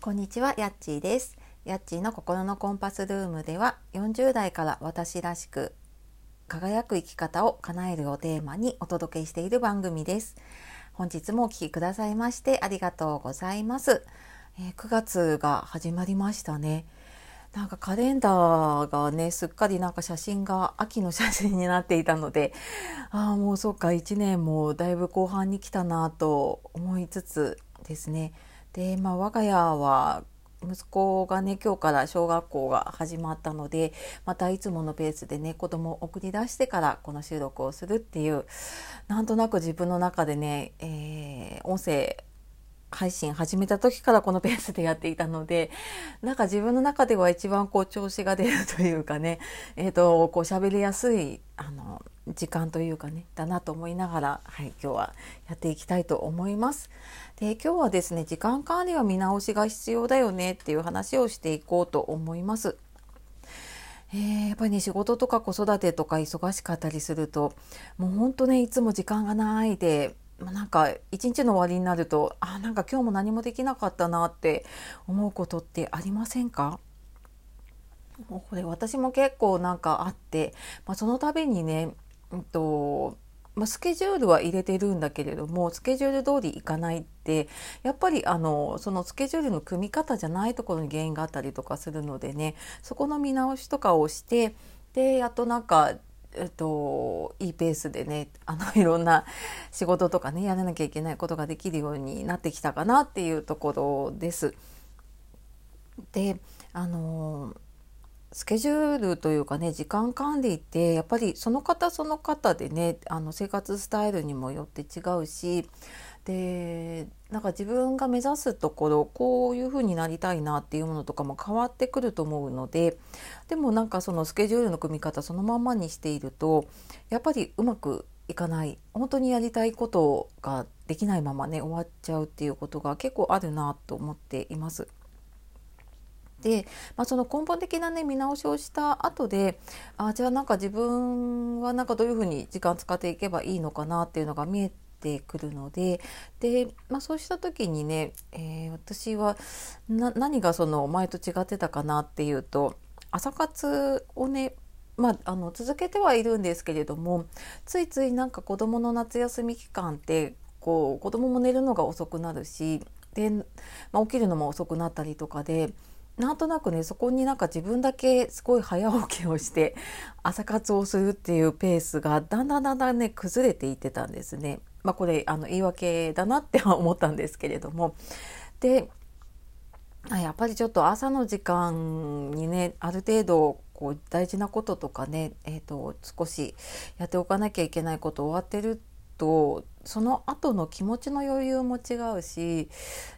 こんにちは、やっちーです。やっちーの心のコンパスルームでは、40代から私らしく輝く生き方を叶えるをテーマにお届けしている番組です。本日もお聴きくださいましてありがとうございます。えー、9月が始まりましたね。なんかカレンダーがねすっかりなんか写真が秋の写真になっていたのでああもうそっか1年もだいぶ後半に来たなと思いつつですねでまあ我が家は息子がね今日から小学校が始まったのでまたいつものペースでね子供を送り出してからこの収録をするっていうなんとなく自分の中でね、えー、音声配信始めた時からこのペースでやっていたので なんか自分の中では一番こう調子が出るというかね えっ、ー、とこう喋りやすいあの時間というかねだなと思いながら、はい、今日はやっていきたいと思います。で今日はですね時間管理は見直しが必要だよねっていう話をしていこうと思います。えー、やっぱりね仕事とか子育てとか忙しかったりするともうほんとねいつも時間がないでなんか一日の終わりになるとあなんか今日も何もできなかったなって思うことってありませんか？もうこれ私も結構なんかあって、まあ、その度にね、うんとまあ、スケジュールは入れてるんだけれどもスケジュール通りいかないってやっぱりあのそのスケジュールの組み方じゃないところに原因があったりとかするのでねそこの見直しとかをしてでやっとなんかえっと、いいペースでねあの いろんな仕事とかねやらなきゃいけないことができるようになってきたかなっていうところです。であのスケジュールというかね時間管理ってやっぱりその方その方でねあの生活スタイルにもよって違うしでなんか自分が目指すところこういう風になりたいなっていうものとかも変わってくると思うのででもなんかそのスケジュールの組み方そのまんまにしているとやっぱりうまくいかない本当にやりたいことができないままね終わっちゃうっていうことが結構あるなと思っています。で、まあ、その根本的なね見直しをした後であじゃあなんか自分はなんかどういうふうに時間使っていけばいいのかなっていうのが見えてくるのでで、まあ、そうした時にね、えー、私は何がその前と違ってたかなっていうと朝活をねまあ、あの続けてはいるんですけれどもついついなんか子どもの夏休み期間ってこう子どもも寝るのが遅くなるしで、まあ、起きるのも遅くなったりとかでなんとなくねそこになんか自分だけすごい早起きをして朝活をするっていうペースがだんだんだんだんね崩れていってたんですね。まあ、これあの言い訳だなっては思ったんですけれども。でやっぱりちょっと朝の時間にねある程度こう大事なこととかね、えーと少しやっておかなきゃいけないこと終わってるとその後の気持ちの余裕も違うし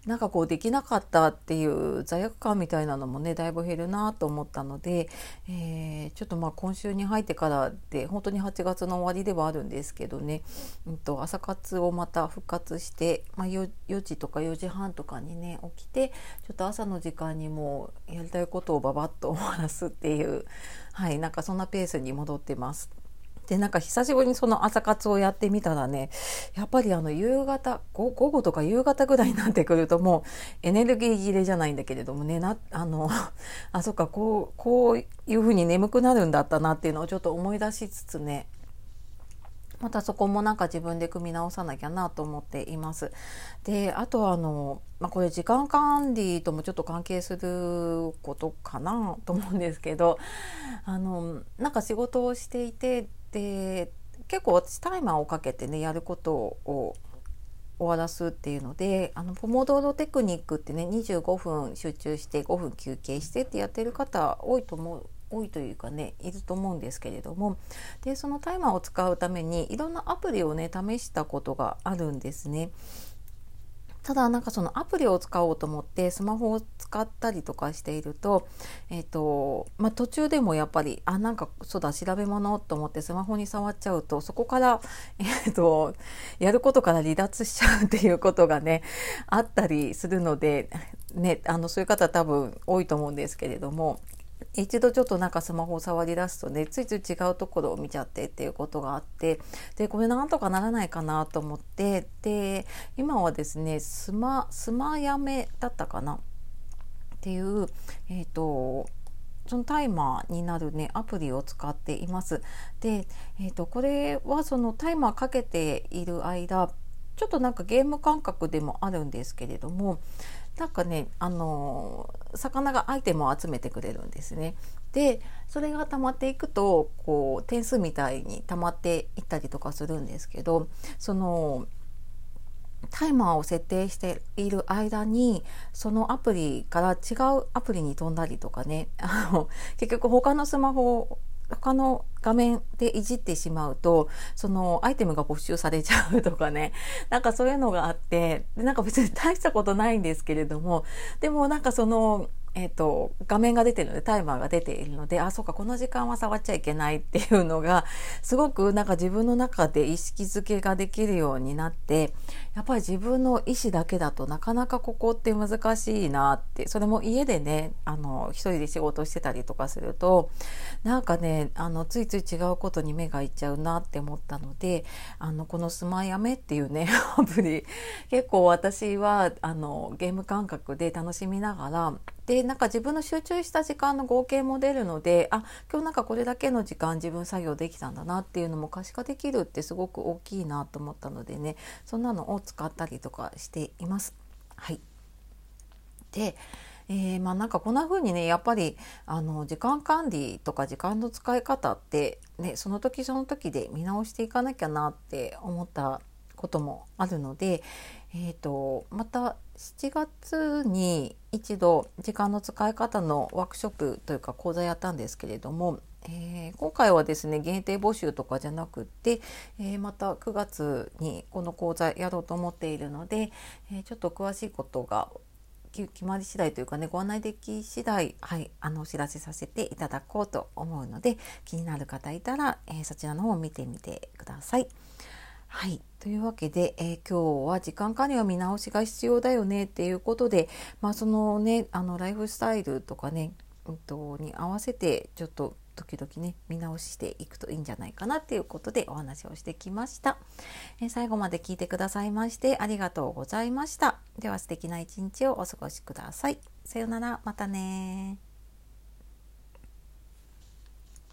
なんかこうできなかったっていう罪悪感みたいなのもねだいぶ減るなと思ったので、えー、ちょっとまあ今週に入ってからで本当に8月の終わりではあるんですけどね、うん、と朝活をまた復活して、まあ4、4, 時とか4時半とかにね起きてちょっと朝の時間にもうやりたいことをババッと終わらすっていうはいなんかそんなペースに戻ってます。でなんか久しぶりにその朝活をやってみたらねやっぱりあの夕方午後とか夕方ぐらいになってくるともうエネルギー切れじゃないんだけれどもねなあの あそっかこうこういうふうに眠くなるんだったなっていうのをちょっと思い出しつつねまたそこもなんか自分で組み直さなきゃなと思っています。であとはあの、まあ、これ時間管理ともちょっと関係することかなと思うんですけどあのなんか仕事をしていてで結構私タイマーをかけてねやることを終わらすっていうのであのポモドーロテクニックってね25分集中して5分休憩してってやってる方多いと思う多いというかねいると思うんですけれどもでそのタイマーを使うためにいろんなアプリをね試したことがあるんですね。ただなんかそのアプリを使おうと思ってスマホを使ったりとかしていると,、えーとまあ、途中でもやっぱりあなんかそうだ調べ物と思ってスマホに触っちゃうとそこから、えーと、やることから離脱しちゃうっていうことがねあったりするので、ね、あのそういう方多分多いと思うんですけれども一度ちょっとなんかスマホを触り出すとねついつい違うところを見ちゃってっていうことがあってでこれなんとかならないかなと思ってで今はですねスマスマやめだったかな？っていう、えーと、そのタイマーになるねアプリを使っています。で、えーと、これはそのタイマーかけている間ちょっとなんかゲーム感覚でもあるんですけれどもなんかねあの魚がアイテムを集めてくれるんですね。でそれが溜まっていくとこう点数みたいに溜まっていったりとかするんですけどそのタイマーを設定している間にそのアプリから違うアプリに飛んだりとかねあの結局他のスマホ他の画面でいじってしまうとそのアイテムが没収されちゃうとかね。なんかそういうのがあってでなんか別に大したことないんですけれどもでもなんかそのえーと、画面が出てるのでタイマーが出ているのであそうかこの時間は触っちゃいけないっていうのが すごくなんか自分の中で意識づけができるようになってやっぱり自分の意思だけだとなかなかここって難しいなってそれも家でねあの一人で仕事してたりとかするとなんかねあのついつい違うことに目がいっちゃうなって思ったのであのこの「スマヤメ」っていうね アプリ結構私はあのゲーム感覚で楽しみながらでなんか自分の集中した時間の合計も出るのであ今日なんかこれだけの時間自分作業できたんだなっていうのも可視化できるってすごく大きいなと思ったのでねそんなのを使ったりとかしています。はい、でえー、まあなんかこんな風にねやっぱりあの時間管理とか時間の使い方って、ね、その時その時で見直していかなきゃなって思ったこともあるので、えーと、また7月に一度時間の使い方のワークショップというか講座やったんですけれども、えー、今回はですね限定募集とかじゃなくって、えー、また9月にこの講座やろうと思っているので、えー、ちょっと詳しいことが決まり次第というかねご案内でき次第、はい、あのお知らせさせていただこうと思うので気になる方いたら、えそちらの方を見てみてください。はい。というわけで、えー、今日は時間管理は見直しが必要だよねっていうことで、まあそのね、あのライフスタイルとかね、うんと、に合わせてちょっと時々ね、見直していくといいんじゃないかなっていうことでお話をしてきました。えー、最後まで聞いてくださいましてありがとうございました。では素敵な一日をお過ごしください。さようなら、またね